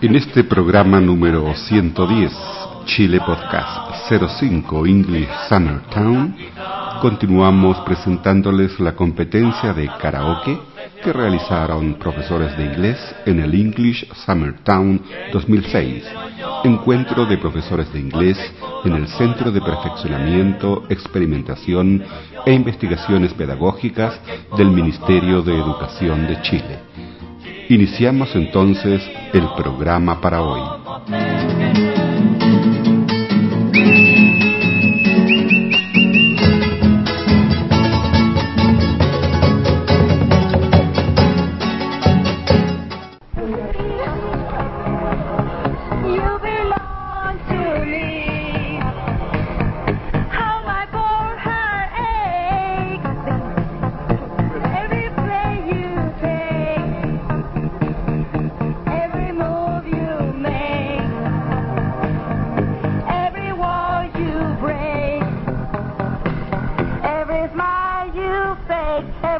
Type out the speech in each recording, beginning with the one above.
En este programa número 110, Chile Podcast 05 English Summer Town, continuamos presentándoles la competencia de karaoke que realizaron profesores de inglés en el English Summer Town 2006, encuentro de profesores de inglés en el Centro de Perfeccionamiento, Experimentación e Investigaciones Pedagógicas del Ministerio de Educación de Chile. Iniciamos entonces el programa para hoy.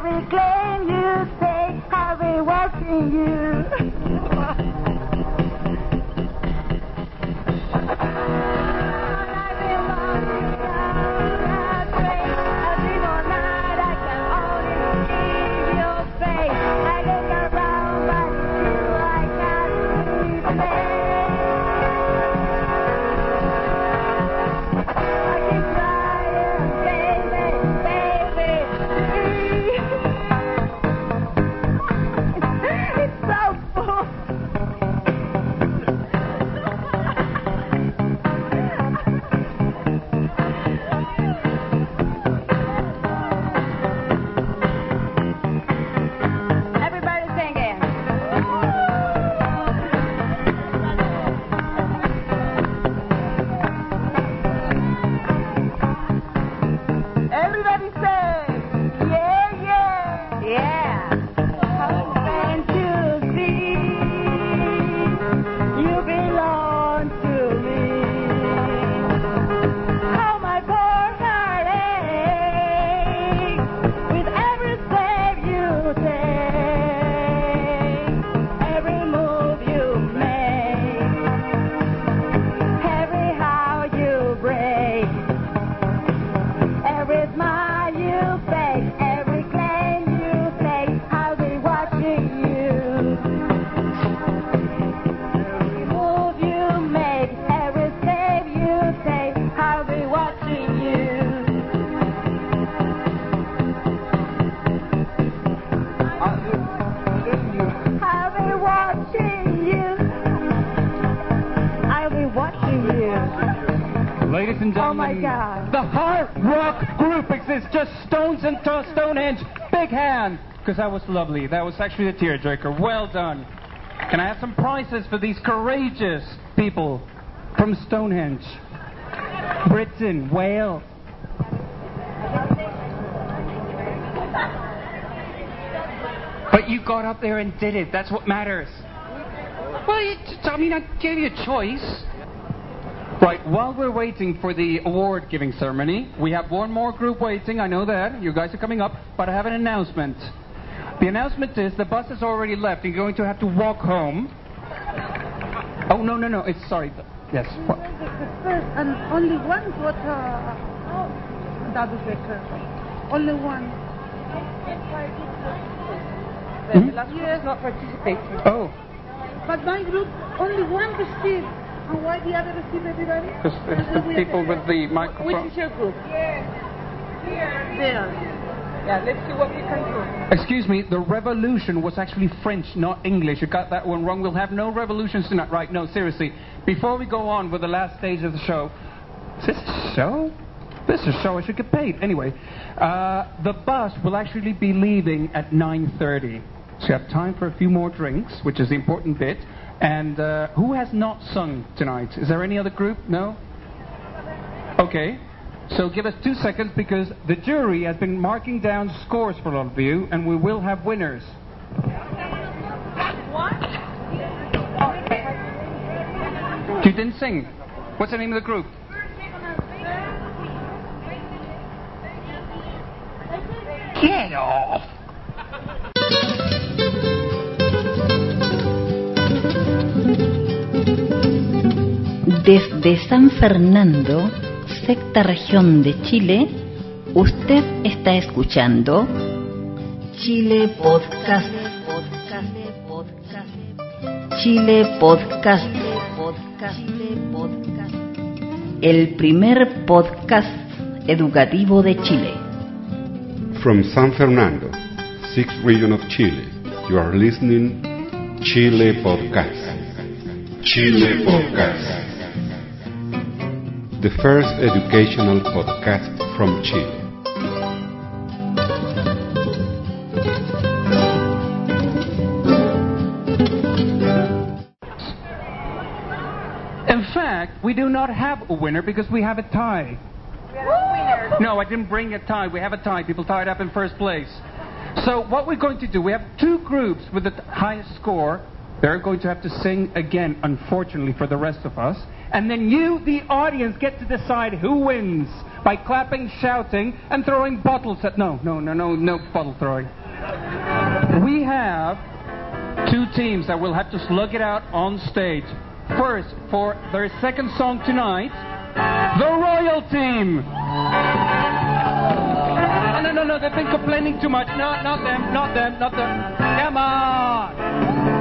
we claim you take, how we watching you. Oh, because that was lovely. That was actually a tearjerker. Well done. Can I have some prizes for these courageous people from Stonehenge? Britain, Wales. But you got up there and did it. That's what matters. Well, you, I mean, I gave you a choice. Right, while we're waiting for the award giving ceremony, we have one more group waiting. I know that. You guys are coming up, but I have an announcement. The announcement is the bus has already left. You're going to have to walk home. Oh, no, no, no. It's sorry. Yes. What? And only one got uh, double decker. Only one. Hmm? The last one is not participating. Oh, But my group, only one received. And why the other receive everybody? because it's the people with the microphone. Which is your group? Here, There. Yeah, let's see what we can do. Excuse me, the revolution was actually French, not English. You got that one wrong. We'll have no revolutions tonight. Right, no, seriously. Before we go on with the last stage of the show, is this a show? This is so I should get paid. Anyway, uh, the bus will actually be leaving at 9.30. So you have time for a few more drinks, which is the important bit. And uh, who has not sung tonight? Is there any other group? No? Okay. So give us two seconds because the jury has been marking down scores for all of you, and we will have winners. You didn't sing. What's the name of the group? Get off! Desde San Fernando, sexta región de Chile, usted está escuchando Chile Podcast. Chile Podcast. El primer podcast educativo de Chile. From San Fernando, sixth region of Chile, you are listening Chile Podcast. Chile Podcast. The first educational podcast from Chile. In fact, we do not have a winner because we have a tie. No, I didn't bring a tie. We have a tie. People tied up in first place. So what we're going to do, we have two groups with the highest score. They're going to have to sing again, unfortunately, for the rest of us. And then you, the audience, get to decide who wins by clapping, shouting, and throwing bottles at. No, no, no, no, no bottle throwing. We have two teams that will have to slug it out on stage. First, for their second song tonight, the Royal Team. No, no, no, no, they've been complaining too much. No, not them, not them, not them. Come on.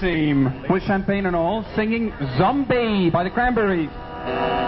Team with champagne and all singing Zombie by the Cranberries.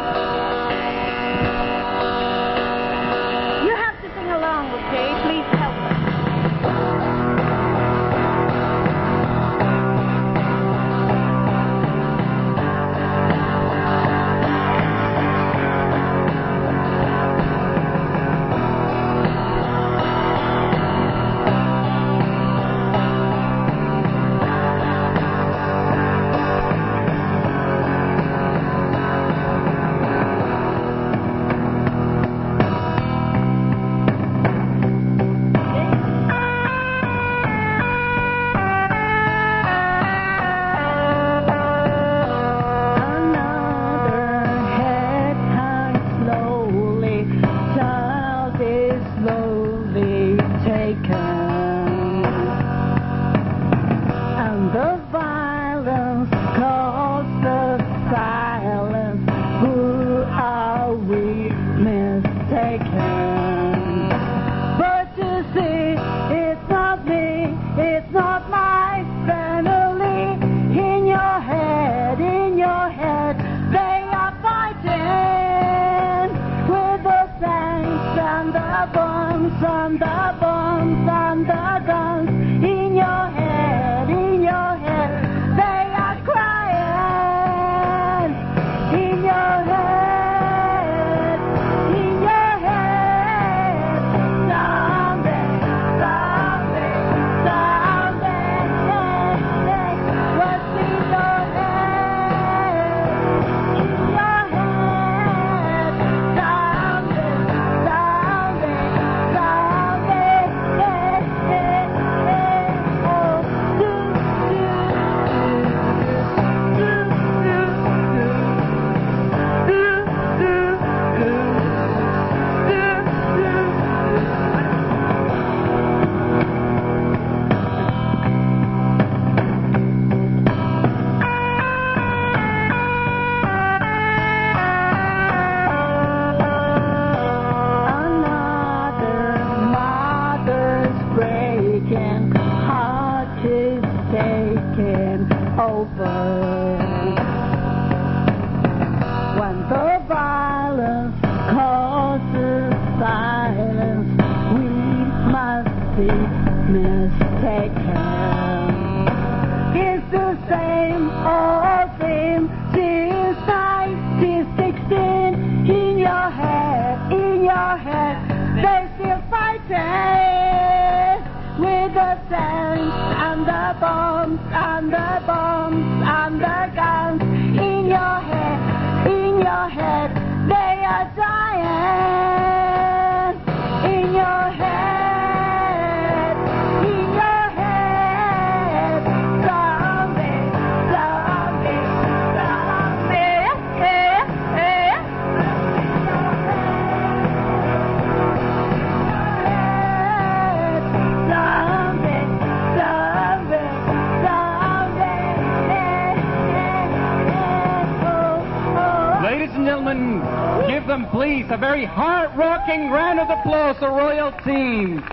Heart-rocking round of applause, the Royal Team,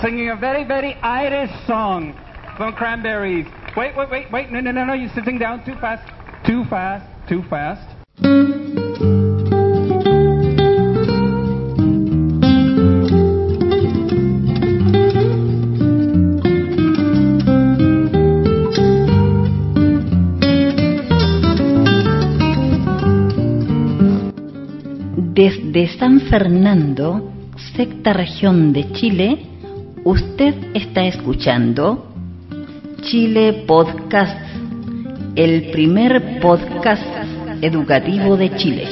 singing a very, very Irish song from Cranberries. Wait, wait, wait, wait, no, no, no, no, you're sitting down too fast, too fast, too fast. Desde San Fernando, sexta región de Chile, usted está escuchando Chile Podcast, el primer podcast educativo de Chile.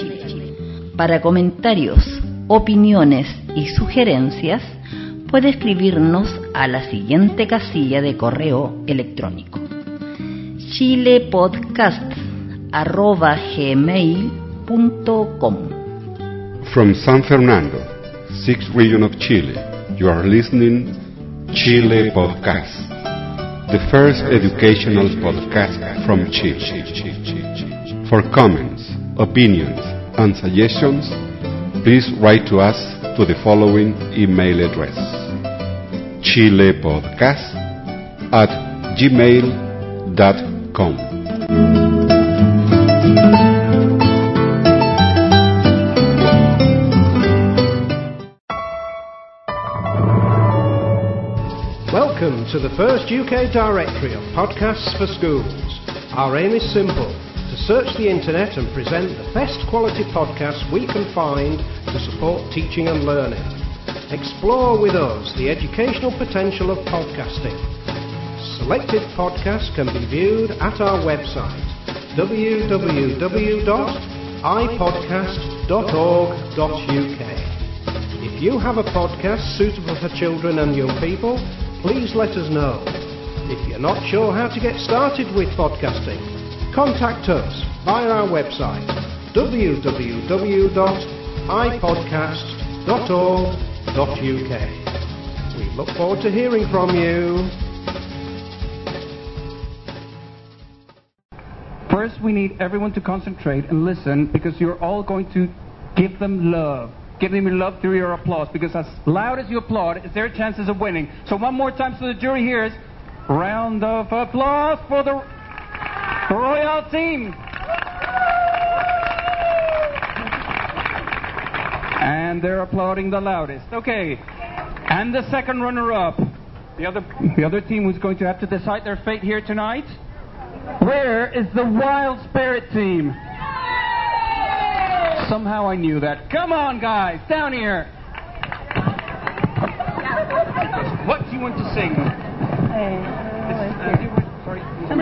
Para comentarios, opiniones y sugerencias, puede escribirnos a la siguiente casilla de correo electrónico chilepodcast.gmail.com From San Fernando, sixth region of Chile, you are listening Chile Podcast, the first educational podcast from Chile. For comments, opinions, and suggestions, please write to us to the following email address chilepodcast at gmail.com. Welcome to the first UK directory of podcasts for schools. Our aim is simple to search the internet and present the best quality podcasts we can find to support teaching and learning. Explore with us the educational potential of podcasting. Selected podcasts can be viewed at our website www.ipodcast.org.uk. If you have a podcast suitable for children and young people, please let us know. If you're not sure how to get started with podcasting, contact us via our website www.ipodcast.org.uk. We look forward to hearing from you. First, we need everyone to concentrate and listen because you're all going to give them love. Them your love through your applause because as loud as you applaud, it's their chances of winning. So, one more time so the jury hears. Round of applause for the, Royal team. And they're applauding the loudest. Okay. And the second runner up. The other, the other team who's going to have to decide their fate here tonight. Where is the Wild Spirit team? Somehow I knew that. Come on, guys, down here. What do you want to sing? Uh, want- sorry, these are.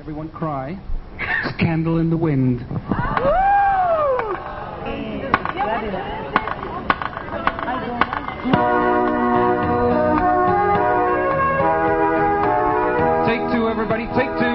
Everyone cry. Candle in the wind. Take two, everybody. Take two.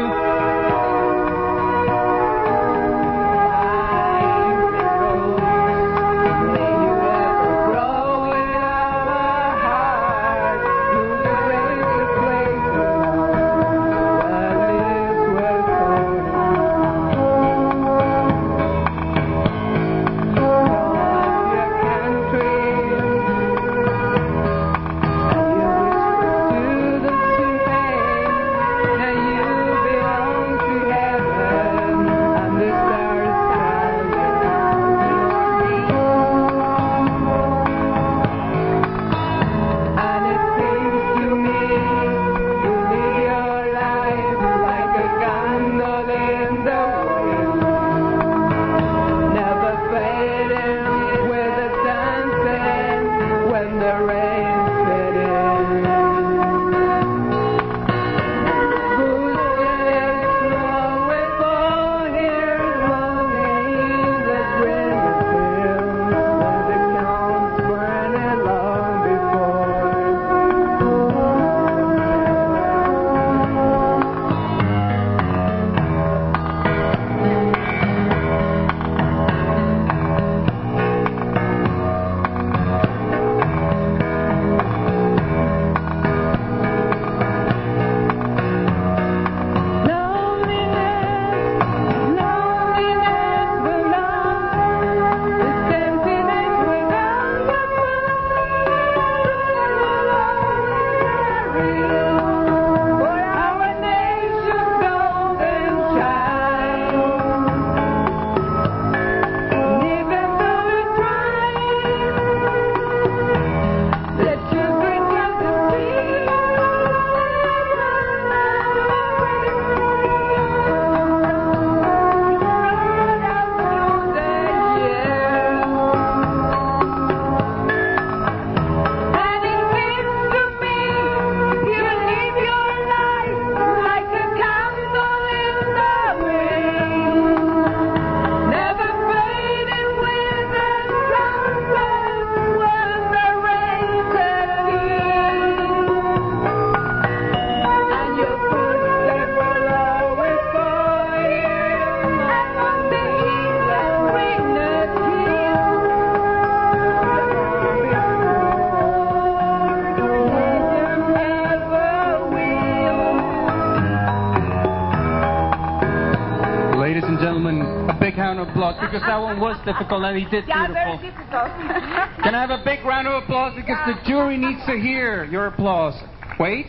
Difficult and he did Yeah, beautiful. very difficult. Can I have a big round of applause because the jury needs to hear your applause? Wait.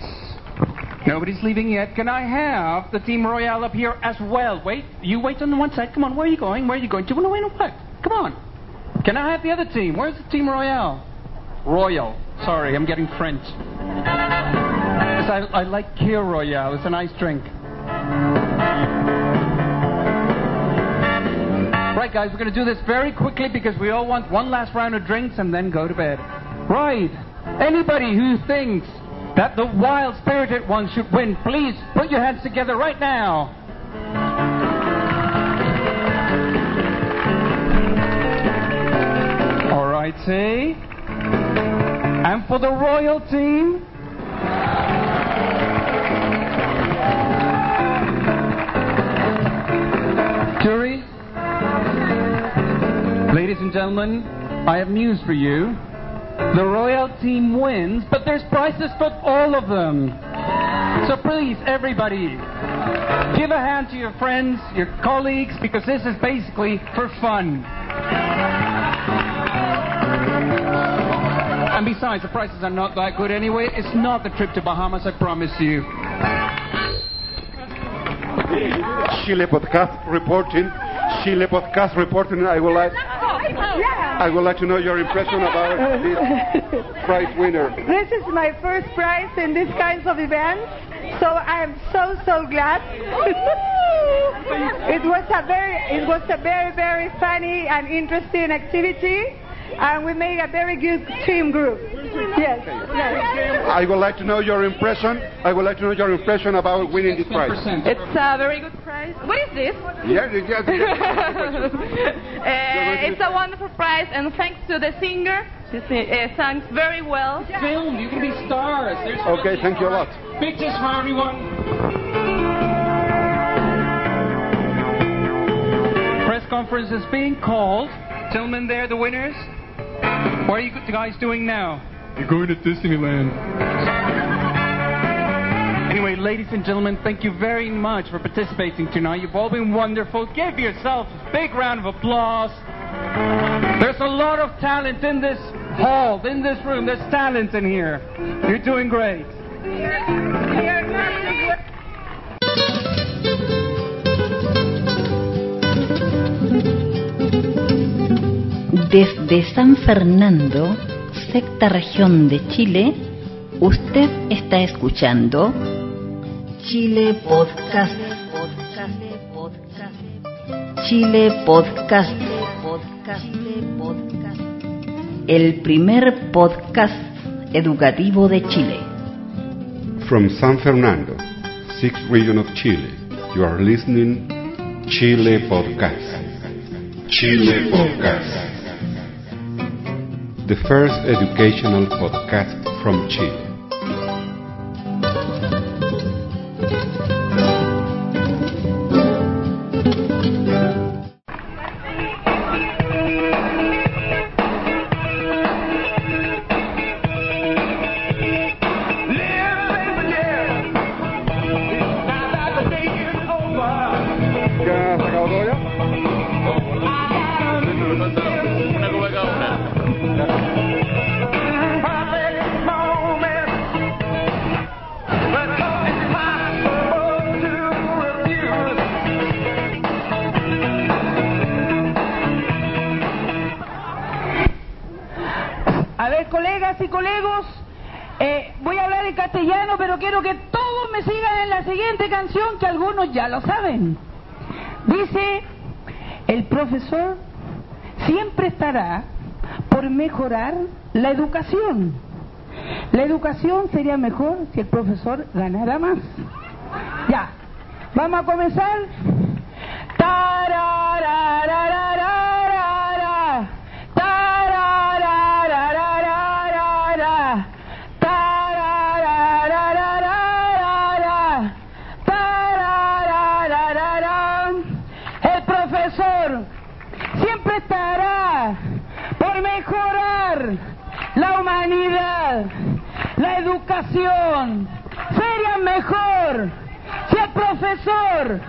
Nobody's leaving yet. Can I have the Team Royale up here as well? Wait. You wait on the one side. Come on. Where are you going? Where are you going? Do you want to win or what? Come on. Can I have the other team? Where's the Team Royale? Royal. Sorry, I'm getting French. I, I like Kir Royale. It's a nice drink. Right, guys, we're going to do this very quickly because we all want one last round of drinks and then go to bed. Right. Anybody who thinks that the wild spirited one should win, please put your hands together right now. All right, see? And for the royal team, jury, ladies and gentlemen, I have news for you. The royal team wins, but there's prizes for all of them. So please, everybody, give a hand to your friends, your colleagues, because this is basically for fun. And besides, the prices are not that good anyway. It's not the trip to Bahamas, I promise you. Chile podcast reporting. Chile podcast reporting. I would like. I would like to know your impression about this prize winner. This is my first prize in these kinds of events, so I'm so so glad. it was a very it was a very very funny and interesting activity, and we made a very good team group. Yes. yes. I would like to know your impression. I would like to know your impression about winning this prize. It's a very good prize. What is this? Yes, yes, yes. Uh, it's a wonderful prize, and thanks to the singer, she si- uh, sang very well. Film, you can be stars. There's Okay, thank you a lot. pictures for everyone. Press conference is being called. Gentlemen, there, the winners. What are you guys doing now? You're going to Disneyland. Anyway, ladies and gentlemen, thank you very much for participating tonight. You've all been wonderful. Give yourself a big round of applause. There's a lot of talent in this hall, in this room. There's talent in here. You're doing great. Desde San Fernando, sexta región de Chile, usted está escuchando Chile Podcast. Chile Podcast. El primer podcast educativo de Chile. From San Fernando, sixth region of Chile, you are listening Chile Podcast. Chile Podcast. The first educational podcast from Chile. A ver, colegas y colegos, eh, voy a hablar en castellano, pero quiero que todos me sigan en la siguiente canción, que algunos ya lo saben. Dice, el profesor siempre estará por mejorar la educación. La educación sería mejor si el profesor ganara más. Ya, vamos a comenzar. Tarararararara. Sería mejor si el profesor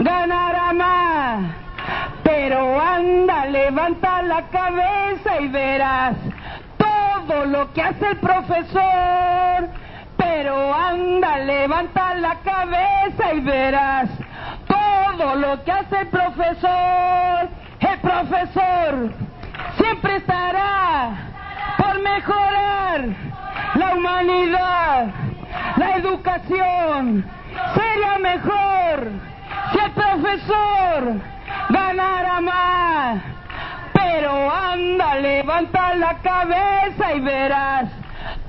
ganara más. Pero anda, levanta la cabeza y verás todo lo que hace el profesor. Pero anda, levanta la cabeza y verás todo lo que hace el profesor. El profesor siempre estará por mejorar la humanidad, la educación. Sería mejor si el profesor ganara más. Pero anda, levanta la cabeza y verás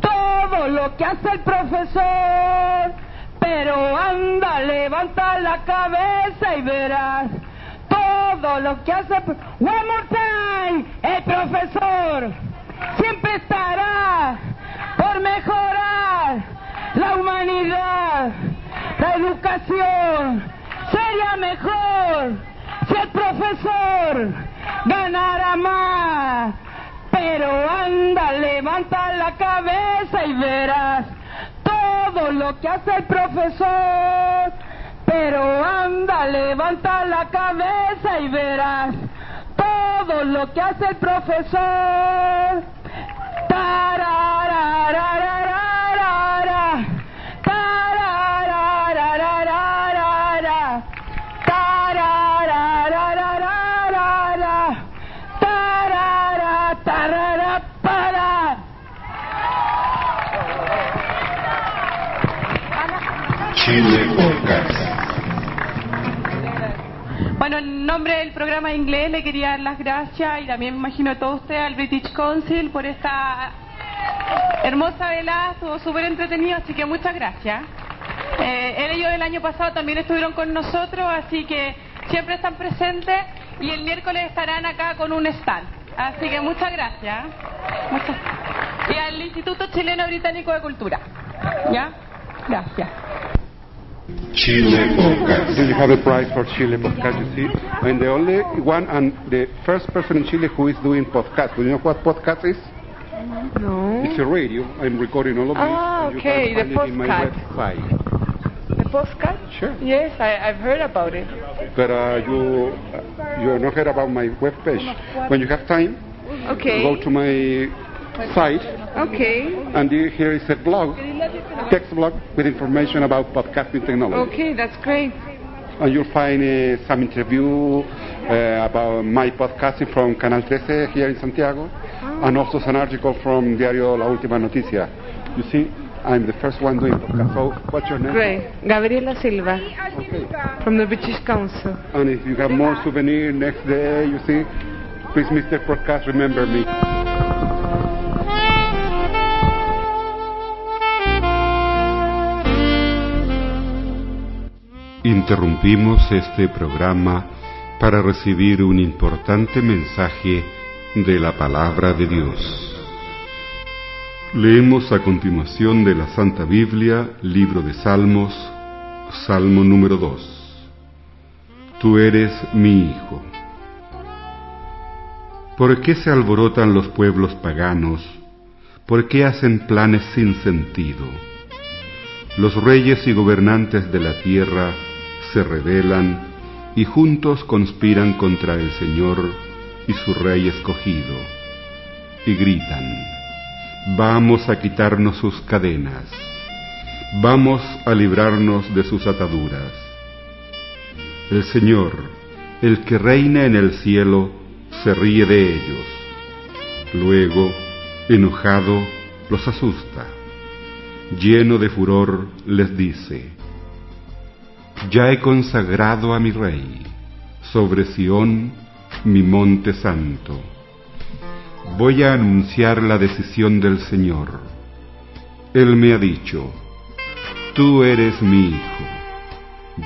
todo lo que hace el profesor. Pero anda, levanta la cabeza y verás todo lo que hace. One more time, el profesor siempre estará por mejorar la humanidad, la educación. Sería mejor si el profesor ganara más. Pero anda, levanta la cabeza y verás todo lo que hace el profesor. Pero anda, levanta la cabeza y verás todo lo que hace el profesor. Tarararararara. Nombre del programa inglés le quería dar las gracias y también me imagino a todos ustedes al British Council por esta hermosa velada, estuvo súper entretenido, así que muchas gracias. Eh, ellos el año pasado también estuvieron con nosotros, así que siempre están presentes y el miércoles estarán acá con un stand. Así que muchas gracias. Y al Instituto Chileno Británico de Cultura. ¿Ya? Gracias. Chile Podcast. You have a prize for Chile podcast, you see. And the only one and the first person in Chile who is doing podcast. Do you know what podcast is? No. It's a radio. I'm recording all of this. Ah, and you okay, can the find it in my podcast. website. The postcard? Sure. Yes, I, I've heard about it. But uh, you you not heard about my webpage. When you have time, Okay. go to my site, Okay. and you- here is a blog, text blog with information about podcasting technology. Okay, that's great. And you'll find uh, some interview uh, about my podcasting from Canal 13 here in Santiago, and also an article from Diario La Última Noticia. You see, I'm the first one doing podcast. So, what's your name? Great. Gabriela Silva Okay. from the British Council. And if you have more souvenir next day, you see, please, Mr. Podcast, remember me. Interrumpimos este programa para recibir un importante mensaje de la palabra de Dios. Leemos a continuación de la Santa Biblia, libro de Salmos, Salmo número 2. Tú eres mi Hijo. ¿Por qué se alborotan los pueblos paganos? ¿Por qué hacen planes sin sentido? Los reyes y gobernantes de la tierra se rebelan y juntos conspiran contra el Señor y su Rey escogido, y gritan, vamos a quitarnos sus cadenas, vamos a librarnos de sus ataduras. El Señor, el que reina en el cielo, se ríe de ellos. Luego, enojado, los asusta. Lleno de furor, les dice, Ya he consagrado a mi rey sobre Sión, mi monte santo. Voy a anunciar la decisión del Señor. Él me ha dicho, Tú eres mi hijo,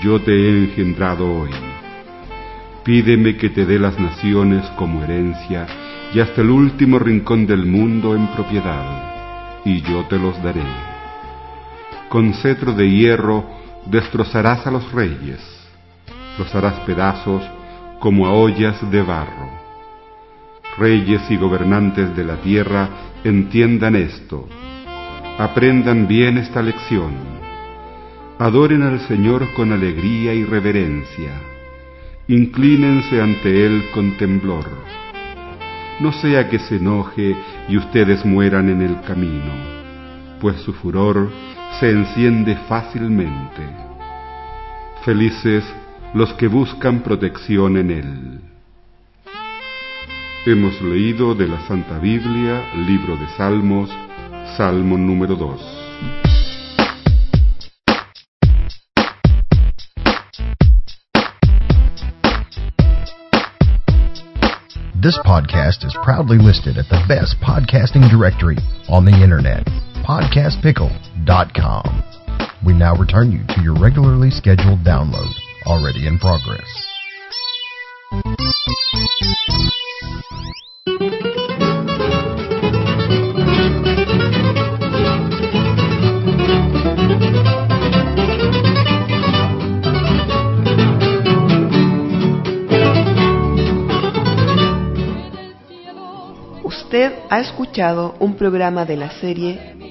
yo te he engendrado hoy. Pídeme que te dé las naciones como herencia y hasta el último rincón del mundo en propiedad, y yo te los daré. Con cetro de hierro destrozarás a los reyes, los harás pedazos como a ollas de barro. Reyes y gobernantes de la tierra, entiendan esto, aprendan bien esta lección, adoren al Señor con alegría y reverencia, inclínense ante Él con temblor. No sea que se enoje y ustedes mueran en el camino, pues su furor se enciende fácilmente. Felices los que buscan protección en Él. Hemos leído de la Santa Biblia, libro de Salmos, Salmo número 2. This podcast is proudly listed at the best podcasting directory on the internet, podcastpickle.com. We now return you to your regularly scheduled download, already in progress. Usted ha escuchado un programa de la serie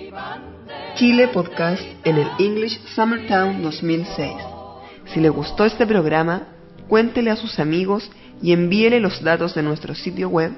Chile Podcast en el English Summertown 2006. Si le gustó este programa, cuéntele a sus amigos y envíele los datos de nuestro sitio web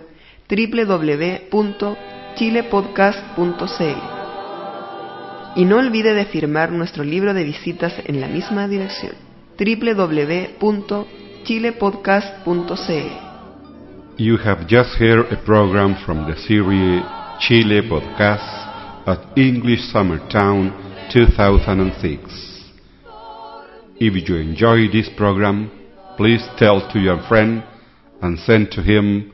www.chilepodcast.cl. Y no olvide de firmar nuestro libro de visitas en la misma dirección www.chilepodcast.cl. You have just heard a program from the series Chile Podcast at English Summertown 2006. If you enjoy this program, please tell to your friend and send to him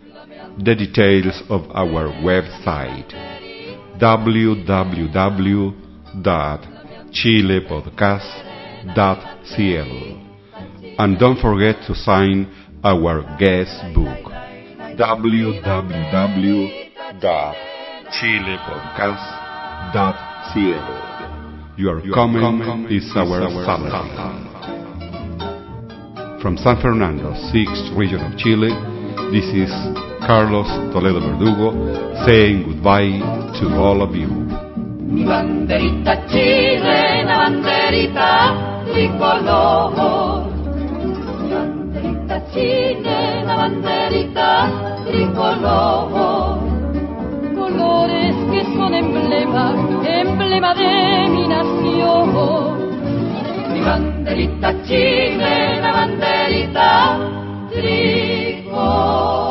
the details of our website www.chilepodcast.cl and don't forget to sign our guest book www.chilepodcast.cl. Your comment is our salary. From San Fernando, 6th region of Chile, this is Carlos Toledo Verdugo saying goodbye to all of you. Mi banderita chilena, banderita tricolor. Mi banderita chilena, banderita tricolor. colores que son emblema, emblema de mi nación. Mi banderita chilena, banderita tricolor.